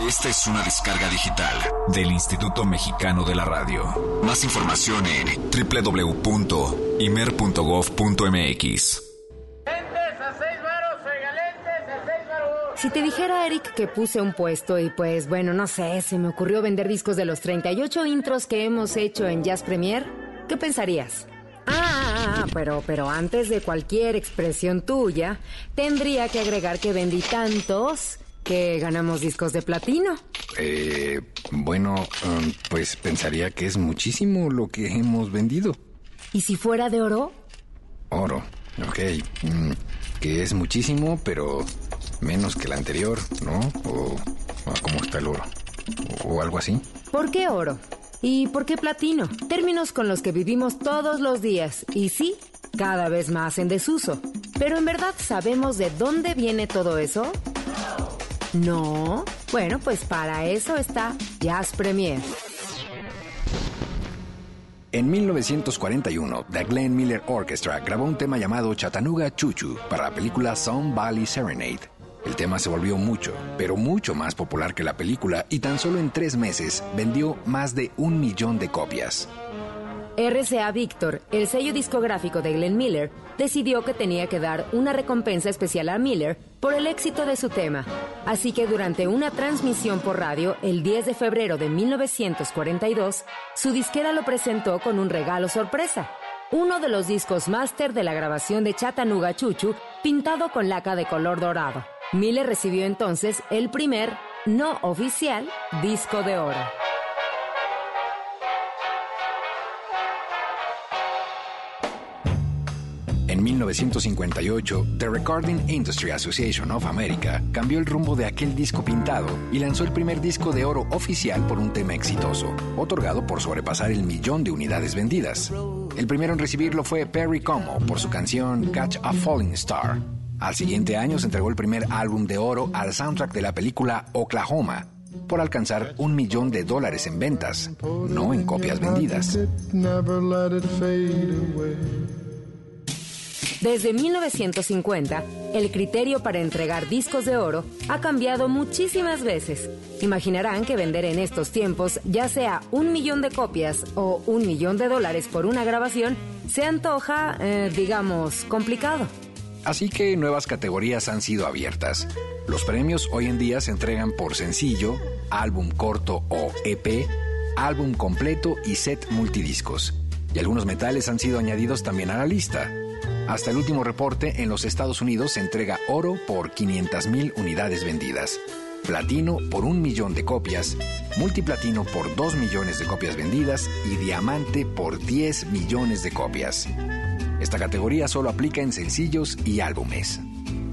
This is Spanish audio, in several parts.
Esta es una descarga digital del Instituto Mexicano de la Radio. Más información en www.imer.gov.mx. Si te dijera, Eric, que puse un puesto y pues bueno, no sé, se me ocurrió vender discos de los 38 intros que hemos hecho en Jazz Premier, ¿qué pensarías? Ah, pero, pero antes de cualquier expresión tuya, tendría que agregar que vendí tantos que ganamos discos de platino. Eh, bueno, um, pues pensaría que es muchísimo lo que hemos vendido. ¿Y si fuera de oro? Oro, ok. Mm, que es muchísimo, pero menos que el anterior, ¿no? O, cómo está el oro. O, o algo así. ¿Por qué oro? ¿Y por qué platino? Términos con los que vivimos todos los días. Y sí, cada vez más en desuso. Pero en verdad sabemos de dónde viene todo eso. No. Bueno, pues para eso está Jazz Premier. En 1941, The Glenn Miller Orchestra grabó un tema llamado Chattanooga Chuchu para la película Sun Valley Serenade. El tema se volvió mucho, pero mucho más popular que la película y tan solo en tres meses vendió más de un millón de copias. RCA Victor, el sello discográfico de Glenn Miller, decidió que tenía que dar una recompensa especial a Miller por el éxito de su tema. Así que durante una transmisión por radio el 10 de febrero de 1942, su disquera lo presentó con un regalo sorpresa. Uno de los discos máster de la grabación de Chattanooga Chuchu, pintado con laca de color dorado. Miller recibió entonces el primer, no oficial, disco de oro. 1958, The Recording Industry Association of America cambió el rumbo de aquel disco pintado y lanzó el primer disco de oro oficial por un tema exitoso, otorgado por sobrepasar el millón de unidades vendidas. El primero en recibirlo fue Perry Como por su canción Catch a Falling Star. Al siguiente año se entregó el primer álbum de oro al soundtrack de la película Oklahoma, por alcanzar un millón de dólares en ventas, no en copias vendidas. Desde 1950, el criterio para entregar discos de oro ha cambiado muchísimas veces. Imaginarán que vender en estos tiempos, ya sea un millón de copias o un millón de dólares por una grabación, se antoja, eh, digamos, complicado. Así que nuevas categorías han sido abiertas. Los premios hoy en día se entregan por sencillo, álbum corto o EP, álbum completo y set multidiscos. Y algunos metales han sido añadidos también a la lista. Hasta el último reporte, en los Estados Unidos se entrega oro por 500.000 unidades vendidas, platino por un millón de copias, multiplatino por 2 millones de copias vendidas y diamante por 10 millones de copias. Esta categoría solo aplica en sencillos y álbumes.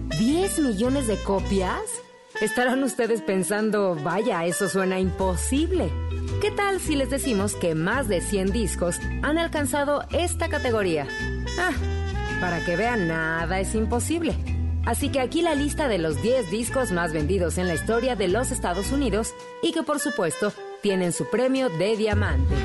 ¿10 millones de copias? Estarán ustedes pensando, vaya, eso suena imposible. ¿Qué tal si les decimos que más de 100 discos han alcanzado esta categoría? Ah, para que vean, nada es imposible. Así que aquí la lista de los 10 discos más vendidos en la historia de los Estados Unidos y que por supuesto tienen su premio de diamante.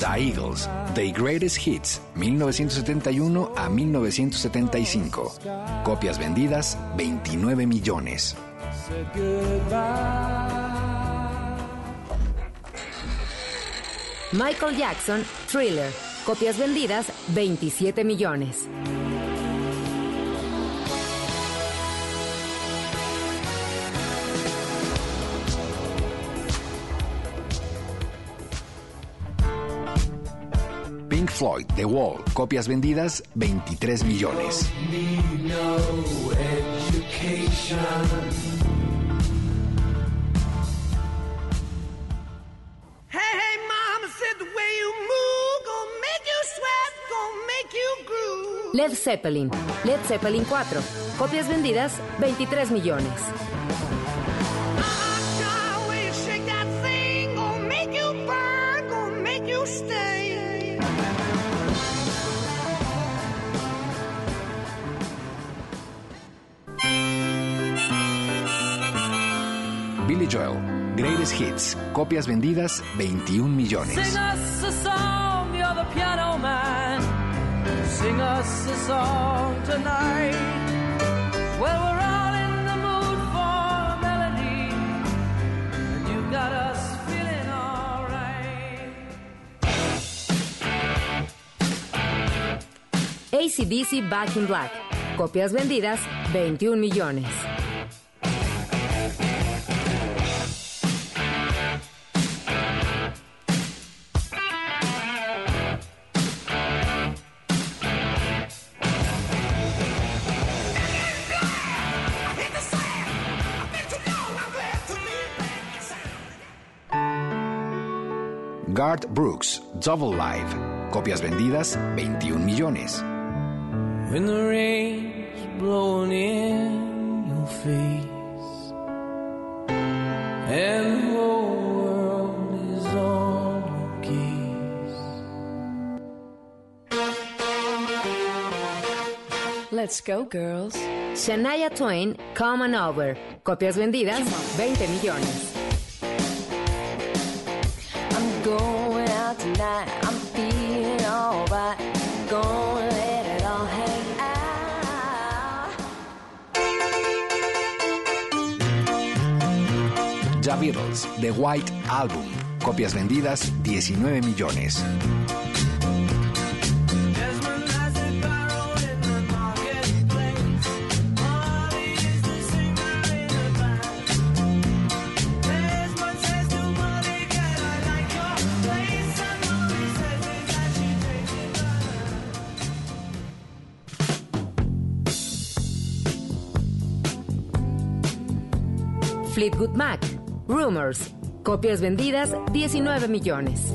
The Eagles, The Greatest Hits, 1971 a 1975. Copias vendidas, 29 millones. Michael Jackson, Thriller. Copias vendidas, 27 millones. Pink Floyd, The Wall, copias vendidas 23 millones. Led Zeppelin, Led Zeppelin 4, copias vendidas 23 millones. Billy Joel, Greatest Hits, copias vendidas 21 millones. Sing us a song, you're the piano man. Sing us a song to ACDC Back in Black. Copias vendidas 21 millones. Garth Brooks, Double Live. Copias vendidas 21 millones. When the rain's blowing in your face and the whole world is on your case. Let's go, girls. Shania Twain, Come on Over. Copias vendidas 20 millones. The Beatles, The White Album. Copias vendidas 19 millones. Fleetwood Mac, Rumors. Copias vendidas 19 millones.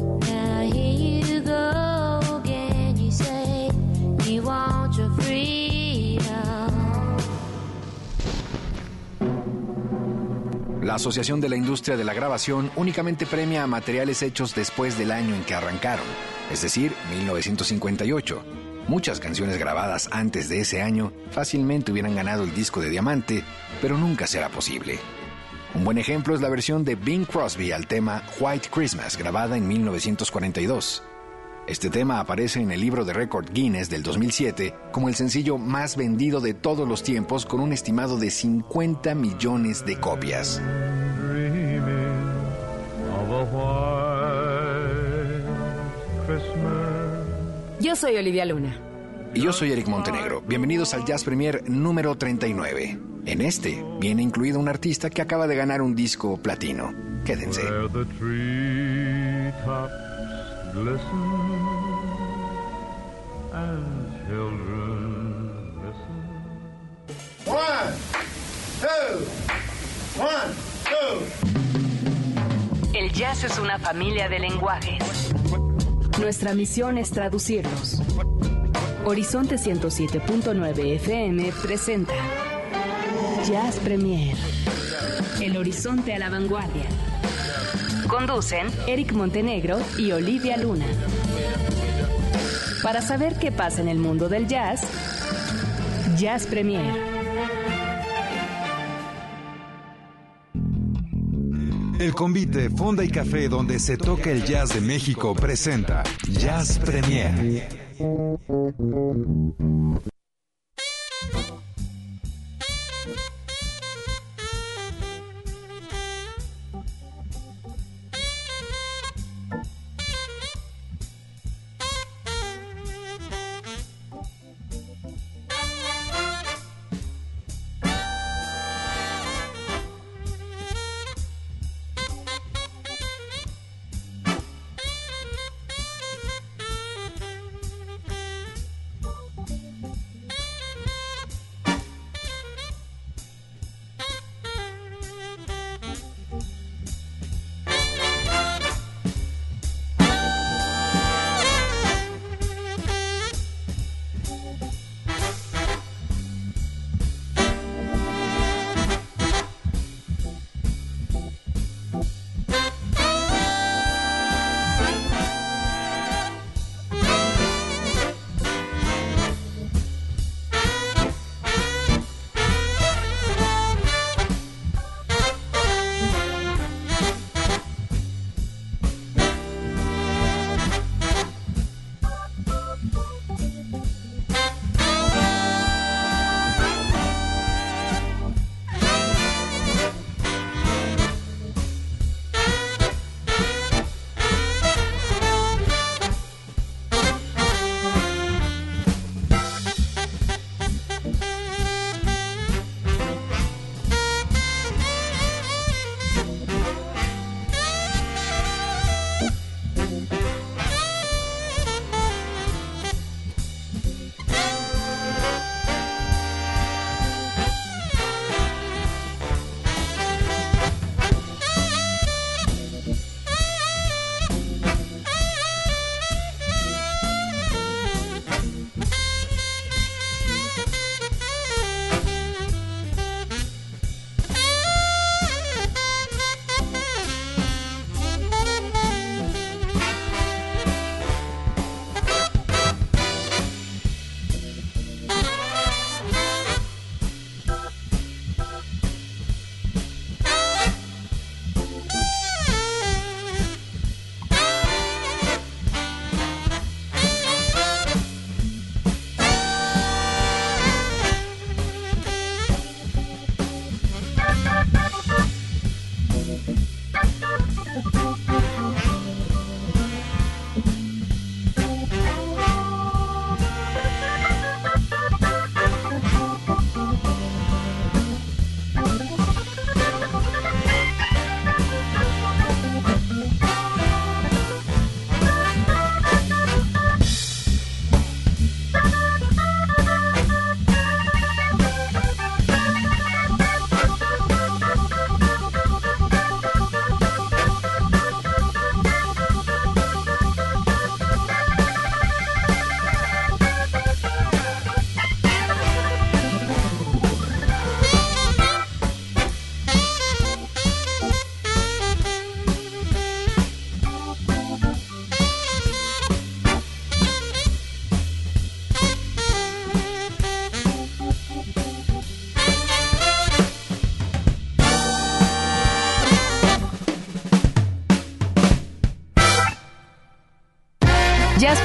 La Asociación de la Industria de la Grabación únicamente premia a materiales hechos después del año en que arrancaron, es decir, 1958. Muchas canciones grabadas antes de ese año fácilmente hubieran ganado el disco de diamante, pero nunca será posible. Un buen ejemplo es la versión de Bing Crosby al tema White Christmas, grabada en 1942. Este tema aparece en el libro de récord Guinness del 2007 como el sencillo más vendido de todos los tiempos con un estimado de 50 millones de copias. Yo soy Olivia Luna. Y yo soy Eric Montenegro. Bienvenidos al Jazz Premier número 39. En este viene incluido un artista que acaba de ganar un disco platino. Quédense. Where the treetops glisten and children listen. One, two, one, two. El jazz es una familia de lenguajes. Nuestra misión es traducirlos. Horizonte 107.9 FM presenta Jazz Premier. El horizonte a la vanguardia. Conducen Eric Montenegro y Olivia Luna. Para saber qué pasa en el mundo del jazz, Jazz Premier. El convite Fonda y Café donde se toca el jazz de México presenta Jazz Premier.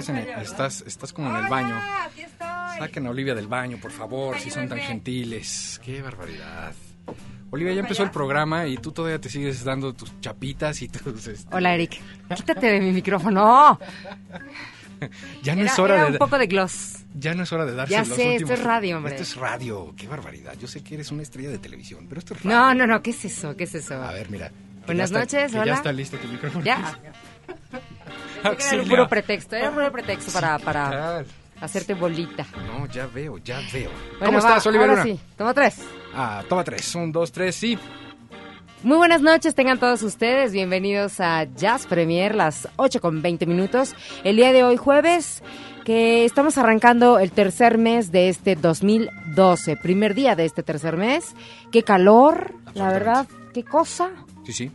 Estás, en el- estás, estás como en el baño. Saquen a Olivia del baño, por favor, si son tan gentiles. Qué barbaridad. Olivia, ya empezó el programa y tú todavía te sigues dando tus chapitas y tus... este, Hola, Eric. Quítate de mi micrófono. ya no Era, es hora era de... un poco de gloss. Ya no es hora de darse Ya los sé, esto es radio, hombre. Esto es radio, qué barbaridad. Yo sé que eres una estrella de televisión, pero esto es radio. No, no, no. ¿Qué es eso? ¿Qué es eso? A ver, mira. Buenas está- noches, que hola. Ya está listo tu micrófono. Ya. Era Auxilio. un puro pretexto. Era un puro pretexto para, para hacerte bolita. No, ya veo, ya veo. Bueno, ¿Cómo va, estás, ahora sí. Toma tres. Ah, toma tres. Un, dos, tres, sí. Muy buenas noches, tengan todos ustedes. Bienvenidos a Jazz Premier, las 8 con 20 minutos. El día de hoy, jueves, que estamos arrancando el tercer mes de este 2012. Primer día de este tercer mes. Qué calor, la verdad, qué cosa. Sí, sí.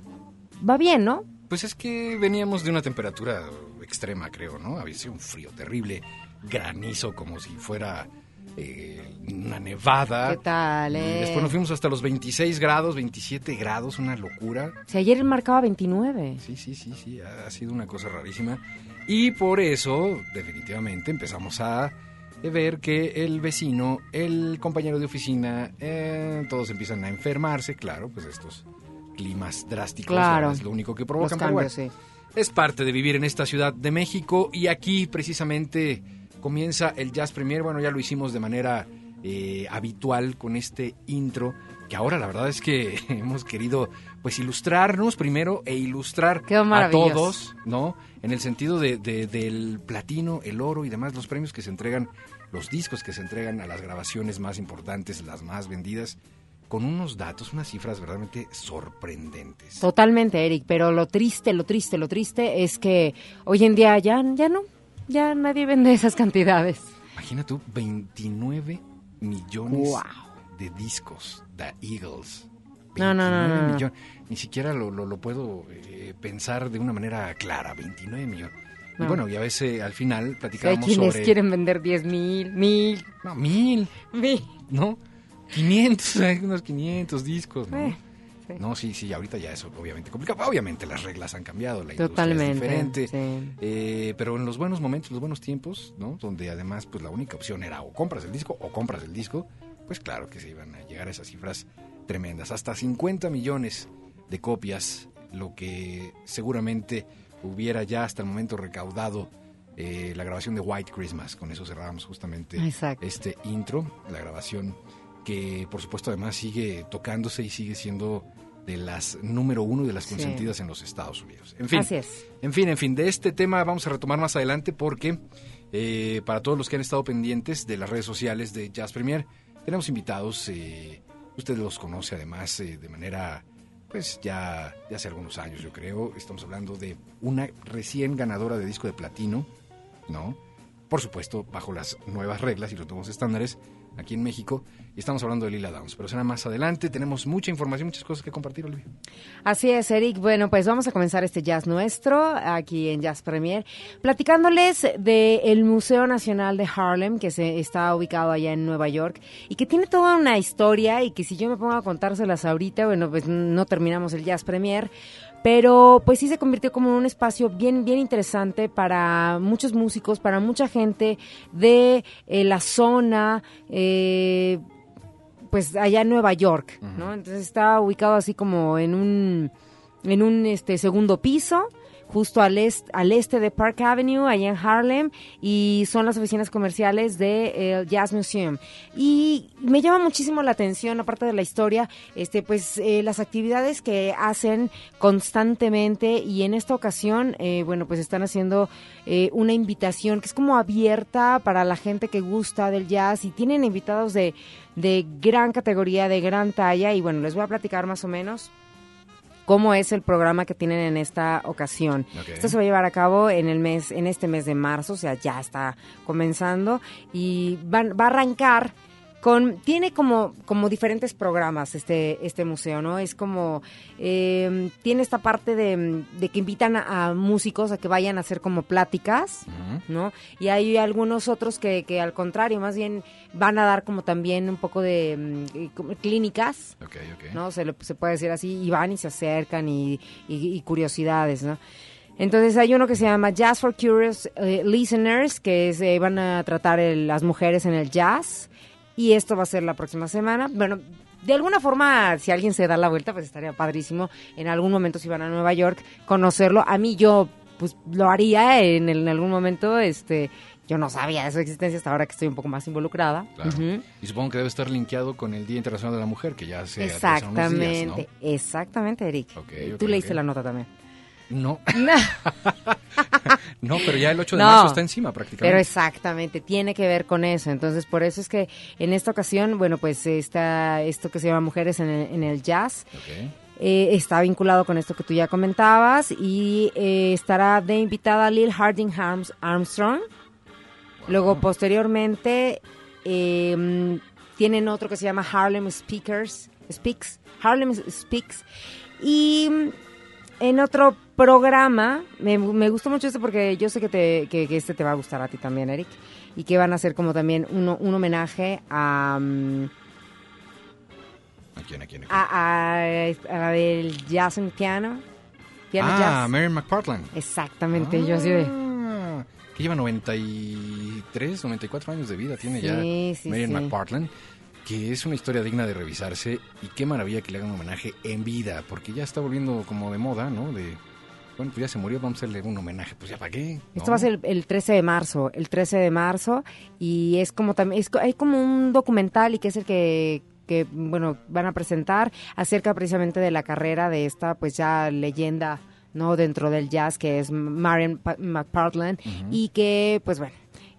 Va bien, ¿no? Pues es que veníamos de una temperatura extrema, creo, ¿no? Había sido un frío terrible, granizo como si fuera eh, una nevada. ¿Qué tal, Y eh? después nos fuimos hasta los 26 grados, 27 grados, una locura. Si ayer marcaba 29. Sí, sí, sí, sí, ha ha sido una cosa rarísima. Y por eso, definitivamente, empezamos a ver que el vecino, el compañero de oficina, eh, todos empiezan a enfermarse, claro, pues estos climas drásticos Claro. es lo único que provocan. pero cambios, bueno, sí. es parte de vivir en esta ciudad de México y aquí precisamente comienza el Jazz Premier. Bueno, ya lo hicimos de manera eh, habitual con este intro, que ahora la verdad es que hemos querido pues ilustrarnos primero e ilustrar a todos, ¿no? En el sentido de, de- del platino, el oro y demás, los premios que se entregan, los discos que se entregan a las grabaciones más importantes, las más vendidas, con unos datos, unas cifras verdaderamente sorprendentes. Totalmente, Eric, pero lo triste, lo triste, lo triste es que hoy en día ya, ya no, ya nadie vende esas cantidades. Imagina tú, 29 millones Wow. de discos, The Eagles. No, no, no, 29 no, no. millones. Ni siquiera lo, lo- lo puedo eh, pensar de una manera clara, 29 millones. Y No. bueno, ya ves, eh, al final Si hay platicábamos quienes sobre... quieren vender 10 mil, mil, No, mil, mil. ¿no? 500, hay unos 500 discos, ¿no? Eh, sí. No, sí, sí, ahorita ya eso obviamente complicado. Obviamente las reglas han cambiado, la industria Totalmente, es diferente. sí. Eh, pero en los buenos momentos, los buenos tiempos, ¿no? Donde además pues la única opción era o compras el disco o compras el disco, pues claro que se iban a llegar a esas cifras tremendas. Hasta 50 millones de copias, lo que seguramente hubiera ya hasta el momento recaudado eh, la grabación de White Christmas. Con eso cerrábamos justamente Exacto. este intro, la grabación que por supuesto además sigue tocándose y sigue siendo de las número uno de las Sí. consentidas en los Estados Unidos. En fin, Así es. en fin, en fin, de este tema vamos a retomar más adelante porque eh, para todos los que han estado pendientes de las redes sociales de Jazz Premier, tenemos invitados, eh, usted los conoce además eh, de manera, pues ya hace algunos años yo creo, estamos hablando de una recién ganadora de disco de platino, ¿no? Por supuesto, bajo las nuevas reglas y los nuevos estándares aquí en México, y estamos hablando de Lila Downs, pero será más adelante, tenemos mucha información, muchas cosas que compartir, Olivia. Así es, Eric. Bueno, pues vamos a comenzar este jazz nuestro aquí en Jazz Premier, platicándoles del Museo Nacional de Harlem, que se está ubicado allá en Nueva York y que tiene toda una historia y que si yo me pongo a contárselas ahorita, bueno, pues no terminamos el Jazz Premier. Pero pues sí se convirtió como en un espacio bien, bien interesante para muchos músicos, para mucha gente de eh, la zona, eh, pues allá en Nueva York, ¿no? Entonces está ubicado así como en un en un este segundo piso, justo al, est- al este de Park Avenue, allá en Harlem, y son las oficinas comerciales del Jazz Museum. Y me llama muchísimo la atención, aparte de la historia, este, pues eh, las actividades que hacen constantemente y en esta ocasión, eh, bueno, pues están haciendo eh, una invitación que es como abierta para la gente que gusta del jazz y tienen invitados de, de gran categoría, de gran talla y bueno, les voy a platicar más o menos cómo es el programa que tienen en esta ocasión. Esto se va a llevar a cabo en el mes, en este mes de marzo, o sea, ya está comenzando y van- va a arrancar con tiene como como diferentes programas este este museo no es como eh, tiene esta parte de, de que invitan a, a músicos a que vayan a hacer como pláticas no y hay algunos otros que, que al contrario más bien van a dar como también un poco de mm, clínicas. ¿no? Se, le- se puede decir así, y van y se acercan y, y- y curiosidades, ¿no? Entonces hay uno que se llama Jazz for Curious eh, Listeners, que es, eh, van a tratar el- las mujeres en el jazz, y esto va a ser la próxima semana. Bueno, de alguna forma, si alguien se da la vuelta, pues estaría padrísimo en algún momento si van a Nueva York, conocerlo. A mí yo, pues lo haría en, en algún momento, este... Yo no sabía de su existencia hasta ahora que estoy un poco más involucrada. Claro. Y supongo que debe estar linkeado con el Día Internacional de la Mujer, que ya se atrasan unos días, Exactamente, exactamente, Eric. Tú leíste la nota también. ¿No? No, pero ya el 8 de No, marzo está encima prácticamente. Pero exactamente, tiene que ver con eso. Entonces, por eso es que en esta ocasión, bueno, pues está esto que se llama Mujeres en el, en el Jazz. Eh, está vinculado con esto que tú ya comentabas y eh, estará de invitada Lil Harding Arms- Armstrong. Luego, posteriormente, eh, mm, tienen otro que se llama Harlem Speakers, Speaks, Harlem Speaks. Y en otro programa, me, me gustó mucho este porque yo sé que, te, que, que este te va a gustar a ti también, Eric, y que van a hacer como también uno- un homenaje a, mm, ¿A quién, a quién, a quién? a, a- a la del jazz en piano. Piano ah, jazz. Mary McPartland. Exactamente, yo así de... Ah, que lleva 93, 94 años de vida, tiene Sí, ya sí, Marian sí. McPartland, que es una historia digna de revisarse y qué maravilla que le hagan un homenaje en vida, porque ya está volviendo como de moda, ¿no? De, bueno, pues ya se murió, vamos a hacerle un homenaje, pues ya para qué. Esto va a ser el, el 13 de marzo, el 13 de marzo, y es como también, es hay como un documental y que es el que, que, bueno, van a presentar acerca precisamente de la carrera de esta, pues ya leyenda, ¿no? Dentro del jazz, que es Marian Pa- McPartland, y que, pues bueno,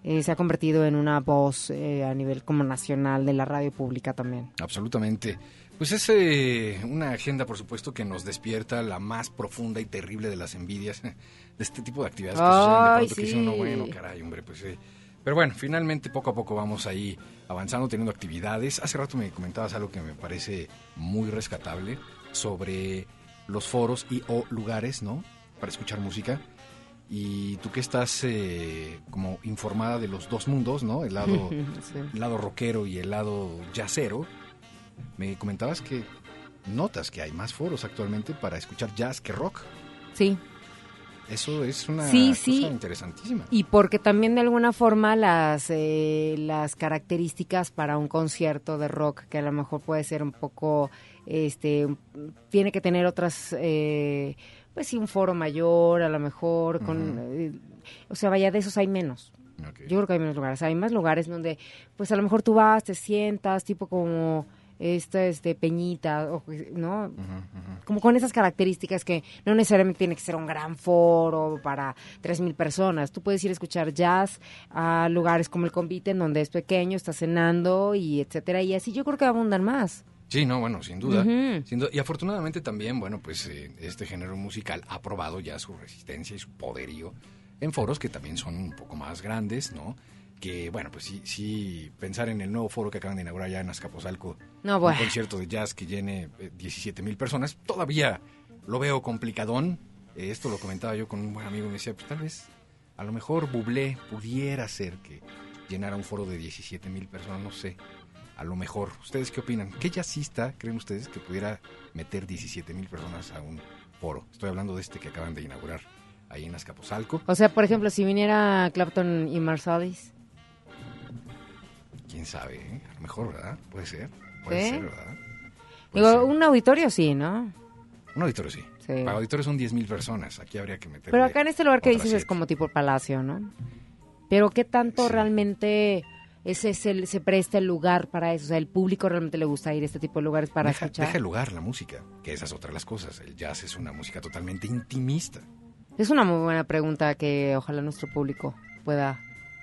eh, se ha convertido en una voz eh, a nivel como nacional de la radio pública también. Absolutamente. Pues es eh, una agenda, por supuesto, que nos despierta la más profunda y terrible de las envidias de este tipo de actividades que suceden de pronto que sí. bueno, caray, hombre, pues sí. Pero bueno, finalmente poco a poco vamos ahí avanzando, teniendo actividades. Hace rato me comentabas algo que me parece muy rescatable sobre los foros y o lugares, ¿no? Para escuchar música. Y tú que estás eh, como informada de los dos mundos, ¿no? El lado Sí. el lado rockero y el lado jazzero, me comentabas que notas que hay más foros actualmente para escuchar jazz que rock. Sí, Eso es una Sí, cosa sí. interesantísima. Y porque también de alguna forma las, eh, las características para un concierto de rock, que a lo mejor puede ser un poco, este, tiene que tener otras, eh, pues sí, un foro mayor, a lo mejor, con, eh, o sea, vaya, de esos hay menos. Yo creo que hay menos lugares. Hay más lugares donde, pues a lo mejor tú vas, te sientas, tipo como esta, este, Peñita, o, ¿no? Como con esas características que no necesariamente tiene que ser un gran foro para 3.000 personas. Tú puedes ir a escuchar jazz a lugares como el Convite, en donde es pequeño, estás cenando y etcétera. Y así yo creo que abundan más. Sí, no, bueno, sin duda. Sin duda. Y afortunadamente también, bueno, pues eh, este género musical ha probado ya su resistencia y su poderío en foros que también son un poco más grandes, ¿no? Que, bueno, pues sí, sí, pensar en el nuevo foro que acaban de inaugurar ya en Azcapotzalco, No, bueno. un concierto de jazz que llene 17 mil personas, todavía lo veo complicadón. Eh, esto lo comentaba yo con un buen amigo y me decía, pues tal vez, a lo mejor Bublé pudiera ser que llenara un foro de 17 mil personas, no sé. A lo mejor. ¿Ustedes qué opinan? ¿Qué jazzista creen ustedes que pudiera meter 17 mil personas a un foro? Estoy hablando de este que acaban de inaugurar ahí en Azcapotzalco. O sea, por ejemplo, si viniera Clapton y Marsalis. ¿Quién sabe? eh? A lo mejor, ¿verdad? Puede ser. Puede ¿Sí? ser, ¿verdad? Puede Digo, ser. un auditorio sí, ¿no? Un auditorio sí. Sí. Para auditorio son 10 mil personas. Aquí habría que meter. Pero acá en este lugar que dices es como tipo palacio, ¿no? Pero ¿qué tanto realmente ese es el- se presta el lugar para eso? O sea, el público realmente le gusta ir a este tipo de lugares para deja, escuchar. deja el lugar la música, que esas otras las cosas. El jazz es una música totalmente intimista. Es una muy buena pregunta que ojalá nuestro público pueda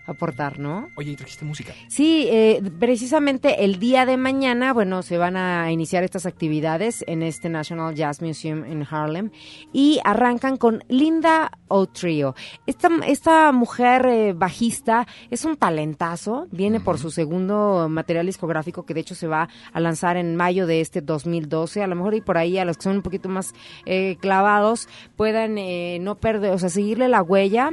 aportar, ¿no? Oye, ¿y trajiste música? Sí, eh, precisamente el día de mañana, bueno, se van a iniciar estas actividades en este National Jazz Museum en Harlem y arrancan con Linda O'Trio. Esta, esta mujer eh, bajista es un talentazo, viene por su segundo material discográfico que de hecho se va a lanzar en mayo de este 2012. A lo mejor y por ahí a los que son un poquito más eh, clavados puedan eh, no perder, o sea, seguirle la huella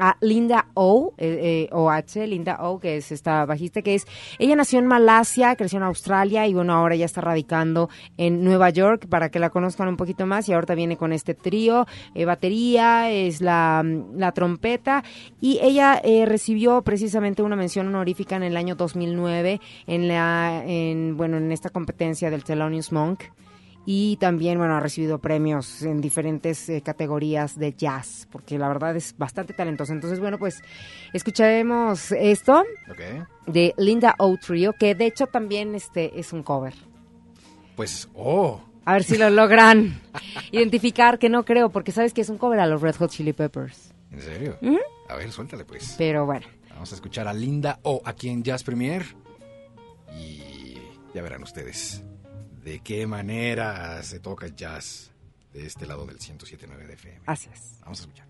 a Linda O, eh, eh, OH, Linda O, que es esta bajista, que es, ella nació en Malasia, creció en Australia y bueno, ahora ya está radicando en Nueva York para que la conozcan un poquito más y ahorita viene con este trío, eh, batería, es la, la trompeta y ella eh, recibió precisamente una mención honorífica en el año 2009 en la, en, bueno, en esta competencia del Thelonious Monk y también, bueno, ha recibido premios en diferentes eh, categorías de jazz, porque la verdad es bastante talentosa. Entonces, bueno, pues escucharemos esto de Linda O Trio, que de hecho también este es un cover. Pues, oh, A ver si lo logran identificar, que no creo, porque sabes que es un cover a los Red Hot Chili Peppers. ¿en serio? A ver, suéltale pues. Pero bueno, Vamos a escuchar a Linda O aquí en Jazz Premier. Y ya verán ustedes de qué manera se toca el jazz de este lado del 107.9 de FM. así es. Vamos a escuchar.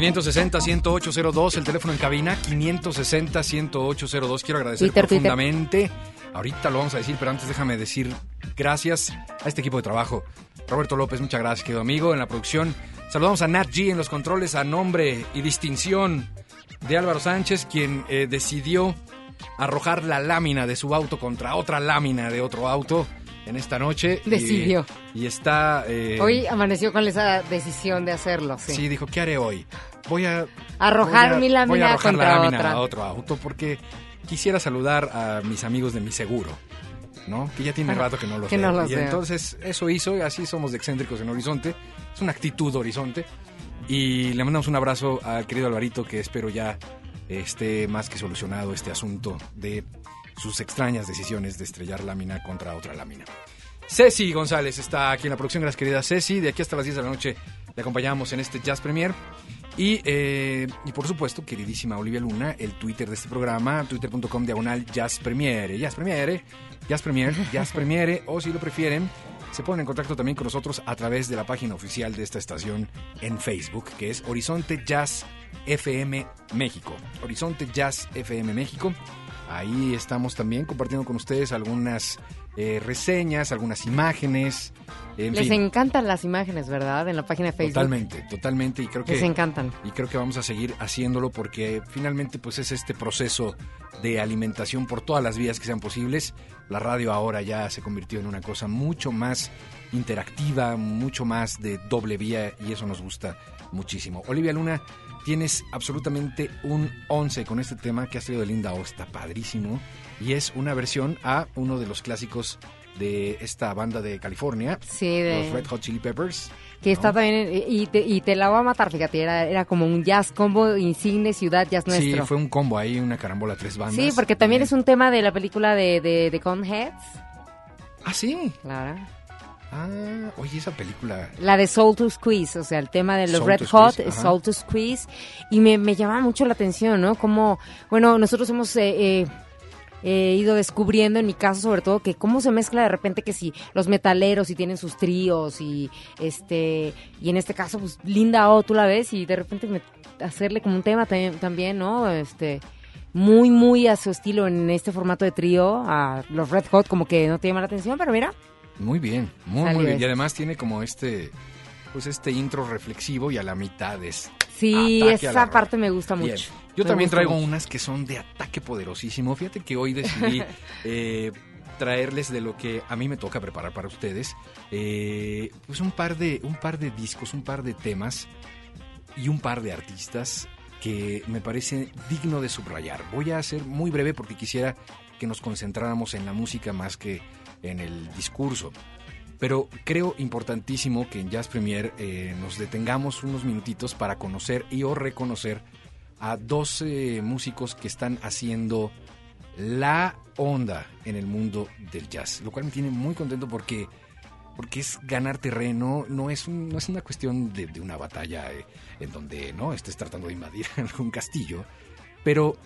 ...560-10802, el teléfono en cabina, 560-10802. Quiero agradecer Twitter, Twitter. profundamente. Ahorita lo vamos a decir, pero antes déjame decir gracias a este equipo de trabajo. Roberto López, muchas gracias, querido amigo, en la producción. Saludamos a Nat G en los controles, a nombre y distinción de Álvaro Sánchez, quien eh, decidió arrojar la lámina de su auto contra otra lámina de otro auto en esta noche. Y- Decidió. Y, está... eh, Hoy amaneció con esa decisión de hacerlo. Sí. Sí, dijo, ¿qué haré hoy? Voy a... Arrojar voy a- mi lámina voy a arrojar contra la lámina otra. a otro auto porque quisiera saludar a mis amigos de mi seguro, ¿no? Que ya tiene rato que no los Que veo. no los y veo. entonces eso hizo, y así somos de excéntricos en Horizonte. Es una actitud Horizonte. Y le mandamos un abrazo al querido Alvarito que espero ya esté más que solucionado este asunto de sus extrañas decisiones de estrellar lámina contra otra lámina. Ceci González está aquí en la producción, gracias querida Ceci. De aquí hasta las 10 de la noche le acompañamos en este Jazz Premier. Y, eh, y por supuesto, queridísima Olivia Luna, el Twitter de este programa, twitter.com diagonal Jazz Premiere. Jazz Premiere, Jazz Premiere, Jazz Premiere, o si lo prefieren, se ponen en contacto también con nosotros a través de la página oficial de esta estación en Facebook, que es Horizonte Jazz FM México. Horizonte Jazz FM México. Ahí estamos también compartiendo con ustedes algunas eh, reseñas, algunas imágenes. En Les fin, encantan las imágenes, ¿verdad? En la página de Facebook. totalmente, totalmente. Y creo que Les encantan. y creo que vamos a seguir haciéndolo porque finalmente pues es este proceso de alimentación por todas las vías que sean posibles. La radio ahora ya se convirtió en una cosa mucho más interactiva, mucho más de doble vía y eso nos gusta muchísimo. Olivia Luna, tienes absolutamente un 11 con este tema que has traído de Linda O, está padrísimo y es una versión a uno de los clásicos de esta banda de California, Sí, de- los Red Hot Chili Peppers. Que está también, y te, y te la voy a matar, fíjate, era, era como un jazz combo insigne ciudad jazz nuestro. Sí, fue un combo ahí, una carambola, tres bandas. Sí, porque también es un tema de la película de, de, de Coneheads. Ah, sí. Claro. Ah, oye, esa película. La de Soul to Squeeze, o sea, el tema de los Soul Red Hot, Squeeze. Soul to Squeeze, y me, me llama mucho la atención, ¿no? Como, bueno, nosotros hemos eh, eh, eh, ido descubriendo, en mi caso sobre todo, que cómo se mezcla de repente que si los metaleros y tienen sus tríos y este, y en este caso, pues Linda O, tú la ves y de repente me- hacerle como un tema también, ¿no? Este, muy, muy a su estilo en este formato de trío, a los Red Hot como que no te llama la atención, pero mira, Muy bien, muy, Salió muy bien. Y además tiene como este, pues este intro reflexivo y a la mitad es. sí, esa parte me gusta Bien. mucho. Yo Me también traigo mucho. unas que son de ataque poderosísimo. Fíjate que hoy decidí eh, traerles de lo que a mí me toca preparar para ustedes. eh, pues un par de, un par de discos, un par de temas y un par de artistas que me parece digno de subrayar. Voy a ser muy breve porque quisiera que nos concentráramos en la música más que en el discurso. Pero creo importantísimo que en Jazz Premier eh, nos detengamos unos minutitos para conocer y o reconocer a dos eh, músicos que están haciendo la onda en el mundo del jazz, lo cual me tiene muy contento porque porque es ganar terreno, no es, un- no es una cuestión de, de una batalla eh, en donde no estés tratando de invadir algún castillo, pero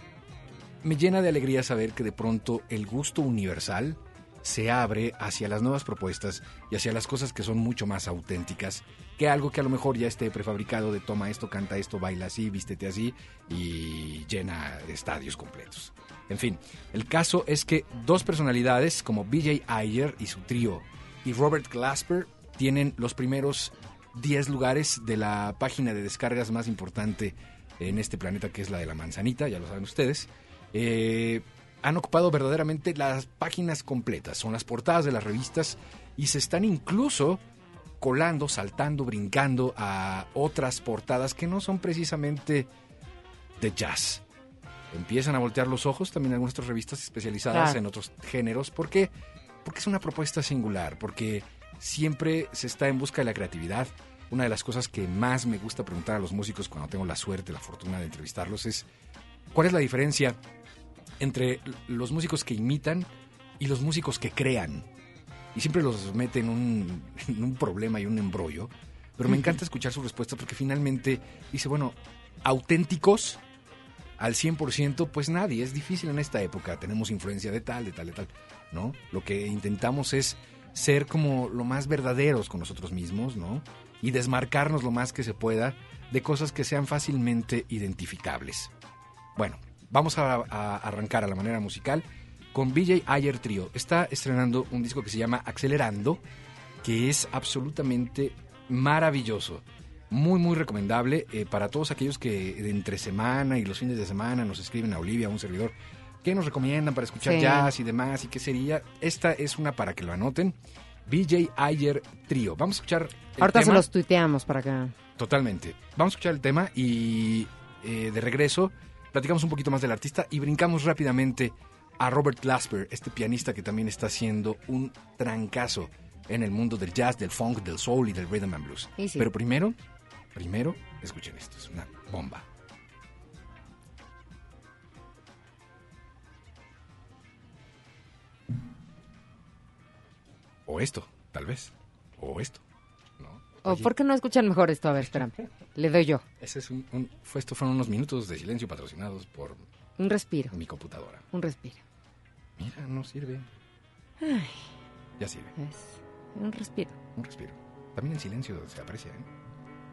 me llena de alegría saber que de pronto el gusto universal se abre hacia las nuevas propuestas y hacia las cosas que son mucho más auténticas que algo que a lo mejor ya esté prefabricado de toma esto, canta esto, baila así, vístete así y llena estadios completos. En fin, el caso es que dos personalidades como BJ Ayer y su trío y Robert Glasper tienen los primeros 10 lugares de la página de descargas más importante en este planeta que es la de la manzanita, ya lo saben ustedes. Eh, han ocupado verdaderamente las páginas completas, son las portadas de las revistas y se están incluso colando, saltando, brincando a otras portadas que no son precisamente de jazz. Empiezan a voltear los ojos también algunas otras revistas especializadas Claro. en otros géneros. ¿Por qué? Porque es una propuesta singular, porque siempre se está en busca de la creatividad. Una de las cosas que más me gusta preguntar a los músicos cuando tengo la suerte, la fortuna de entrevistarlos es ¿cuál es la diferencia entre los músicos que imitan y los músicos que crean? Y siempre los mete en un, en un problema y un embrollo. Pero me encanta escuchar su respuesta porque finalmente dice, bueno, auténticos al 100%, pues nadie, es difícil en esta época, tenemos influencia de tal, de tal, de tal, ¿no? Lo que intentamos es ser como lo más verdaderos con nosotros mismos, ¿no? Y desmarcarnos lo más que se pueda de cosas que sean fácilmente identificables. Bueno, vamos a, a arrancar a la manera musical con BJ Ayer Trio. Está estrenando un disco que se llama Accelerando, que es absolutamente maravilloso. Muy, muy recomendable eh, para todos aquellos que de entre semana y los fines de semana nos escriben a Olivia, a un servidor, que nos recomiendan para escuchar Sí. jazz y demás y qué sería. Esta es una para que lo anoten. BJ Ayer Trio. Vamos a escuchar. el Ahorita se los tuiteamos para acá. Totalmente. Vamos a escuchar el tema y eh, de regreso platicamos un poquito más del artista y brincamos rápidamente a Robert Glasper, este pianista que también está haciendo un trancazo en el mundo del jazz, del funk, del soul y del rhythm and blues. Sí. Pero primero, primero, escuchen esto, es una bomba. O esto, tal vez. O esto. ¿O Oye, por qué no escuchan mejor esto? A ver, espérame. Le doy yo. ese es un, un- fue, estos fueron unos minutos de silencio patrocinados por Un respiro. mi computadora. Un respiro. Mira, no sirve. Ay, Ya sirve. es un respiro. Un respiro. También en silencio se aprecia, ¿eh?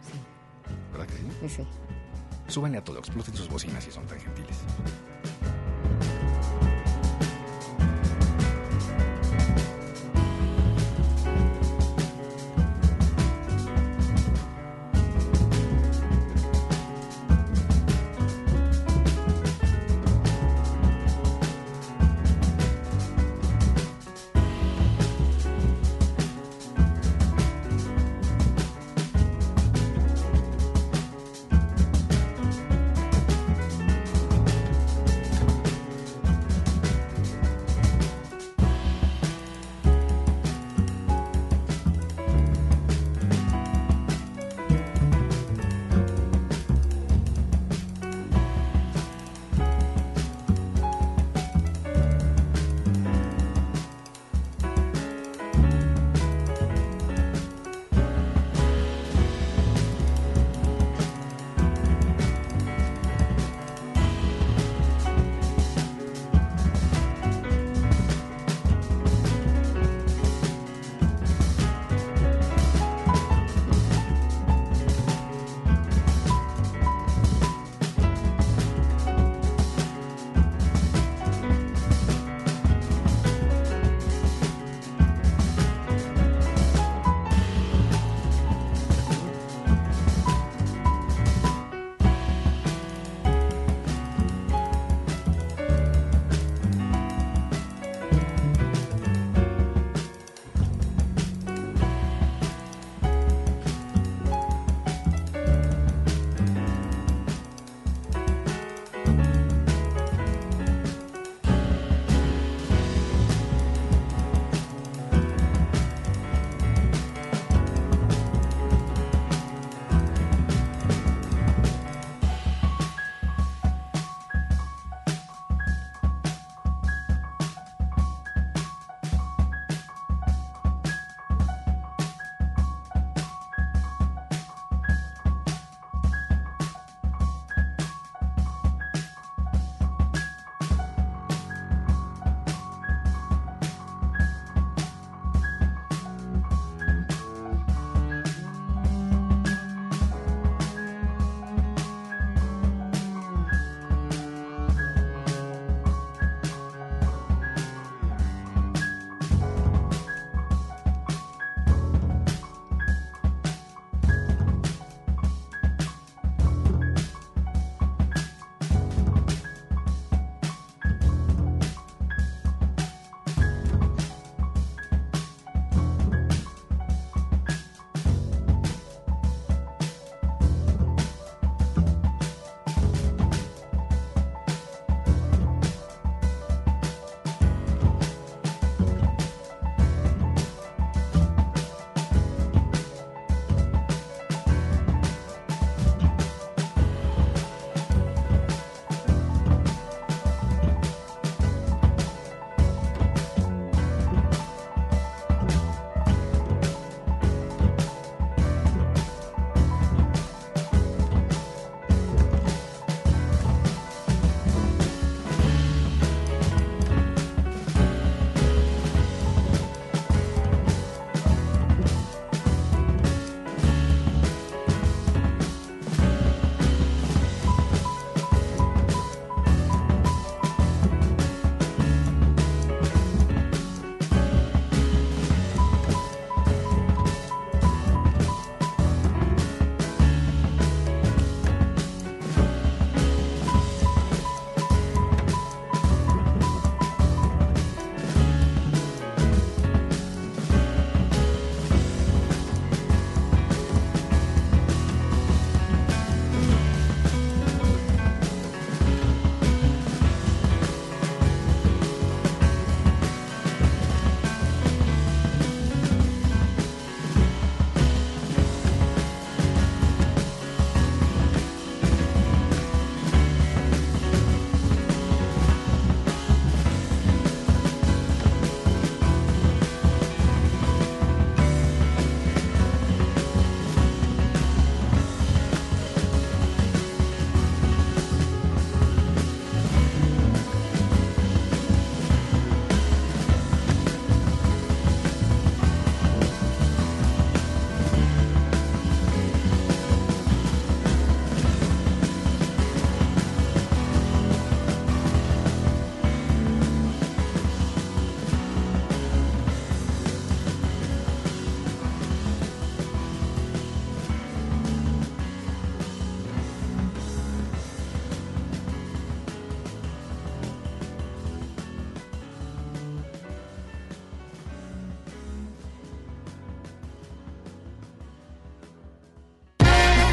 Sí. ¿Verdad que sí? sí. Súbanle a todo, exploten sus bocinas si son tan gentiles.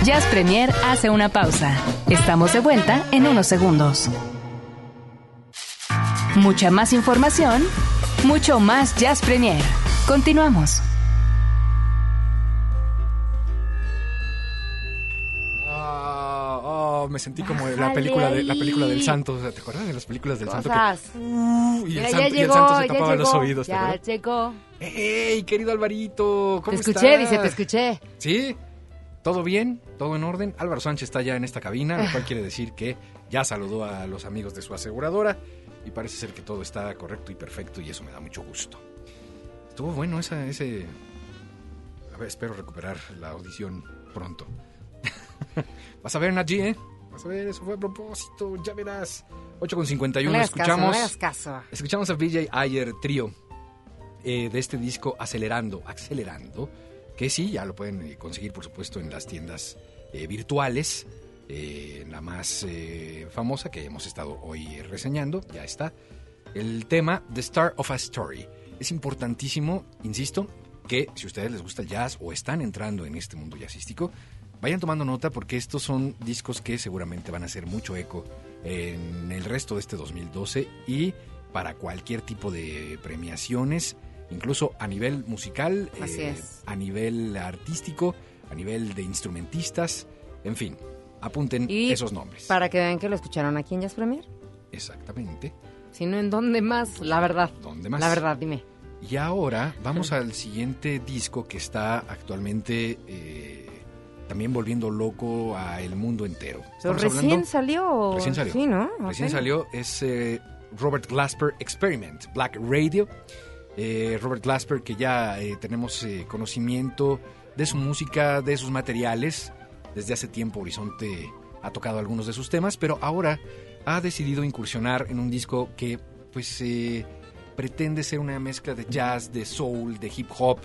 Jazz Premier hace una pausa. Estamos de vuelta en unos segundos. Mucha más información, mucho más Jazz Premier. Continuamos. Ah, oh, me sentí como la película, de, la película del santo. O sea, ¿Te acuerdas de las películas del santo? Cosas. Que, Uh, y, el santo, ya y el llegó, santo se tapaba los oídos. ¿te Ya acuerdas? llegó. ¡Ey, querido Alvarito! ¿Cómo Te escuché, estás? dice, te escuché. ¿Sí? ¿Todo bien? ¿Todo en orden? Álvaro Sánchez está ya en esta cabina, lo cual quiere decir que ya saludó a los amigos de su aseguradora y parece ser que todo está correcto y perfecto y eso me da mucho gusto. Estuvo bueno esa, ese... A ver, espero recuperar la audición pronto. Vas a ver, Naji, ¿eh? Vas a ver, eso fue a propósito, ya verás. 8 con 51, No hagas caso, escuchamos... no caso. Escuchamos a VJ Ayer Trío eh, de este disco Acelerando, Acelerando, que sí, ya lo pueden eh, conseguir por supuesto en las tiendas eh, virtuales. Eh, la más famosa que hemos estado hoy reseñando, ya está. El tema The Star of a Story. Es importantísimo, insisto, que si a ustedes les gusta el jazz o están entrando en este mundo jazzístico, vayan tomando nota porque estos son discos que seguramente van a hacer mucho eco en el resto de este 2012 y para cualquier tipo de premiaciones, incluso a nivel musical, eh, Así es. a nivel artístico, a nivel de instrumentistas, en fin, apunten Y esos nombres. Para que vean que lo escucharon aquí en Jazz Premier. Exactamente. Si no, ¿en dónde más? La verdad. ¿Dónde más? La verdad, dime. Y ahora vamos al siguiente disco que está actualmente eh, también volviendo loco a el mundo entero. Pero recién hablando- salió. Recién salió. Sí, ¿no? Recién Ok. salió. Es eh, Robert Glasper Experiment, Black Radio. Eh, Robert Glasper, que ya eh, tenemos eh, conocimiento de su música, de sus materiales. Desde hace tiempo Horizonte ha tocado algunos de sus temas, pero ahora ha decidido incursionar en un disco que pues pretende ser una mezcla de jazz, de soul, de hip hop.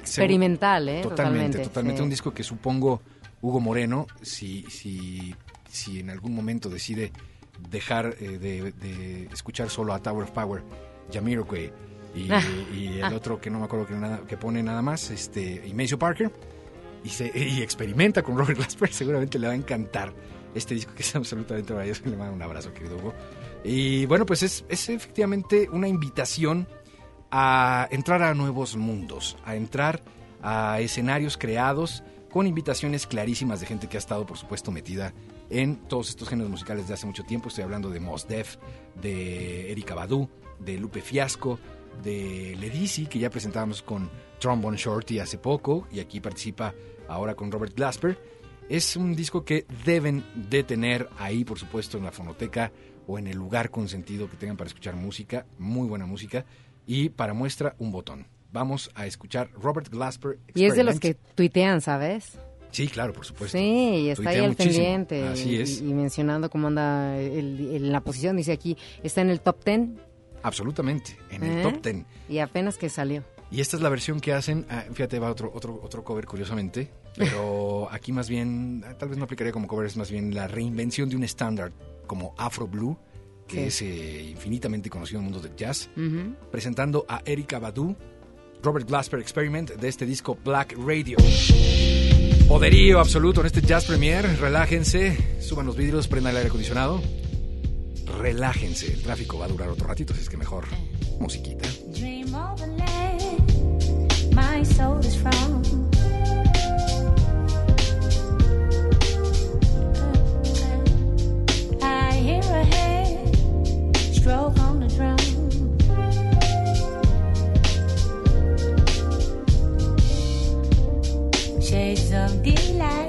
Experimental, ¿eh? Totalmente, Totalmente, totalmente. sí. Un disco que supongo Hugo Moreno, si, si, si en algún momento decide dejar de, de escuchar solo a Tower of Power, Jamiroquai y, y el otro que no me acuerdo que, nada, que pone nada más, este, y Maceo Parker, y, se, y experimenta con Robert Glasper, seguramente le va a encantar este disco que es absolutamente maravilloso. Le mando un abrazo, querido Hugo. Y bueno, pues es, es efectivamente una invitación a entrar a nuevos mundos, a entrar a escenarios creados con invitaciones clarísimas de gente que ha estado, por supuesto, metida en todos estos géneros musicales de hace mucho tiempo. Estoy hablando de Mos Def, de Erika Badu, de Lupe Fiasco, de Ledisi, que ya presentábamos con Trombone Shorty hace poco, y aquí participa ahora con Robert Glasper. Es un disco que deben de tener ahí, por supuesto, en la fonoteca o en el lugar consentido que tengan para escuchar música, muy buena música. Y para muestra, un botón. Vamos a escuchar Robert Glasper. Y es de los que tuitean, ¿sabes? Sí, claro, por supuesto. Sí, y está ahí al pendiente. Así y- es. Y, mencionando cómo anda el- el- la posición. Dice aquí, está en el top 10. Absolutamente, en el ¿eh? top ten. Y apenas que salió. Y esta es la versión que hacen, ah, fíjate, va otro, otro, otro cover curiosamente, pero aquí más bien, ah, tal vez no aplicaría como cover, es más bien la reinvención de un estándar como Afro Blue, que Sí. es eh, infinitamente conocido en el mundo del jazz, Ujú. presentando a Erika Badu, Robert Glasper Experiment de este disco Black Radio. Poderío absoluto en este Jazz Premier, relájense, suban los vidrios, prendan el aire acondicionado, relájense, el tráfico va a durar otro ratito, así es que mejor musiquita. Dream of a land my soul is from. I hear a hand stroke on the drum. Shades of delight,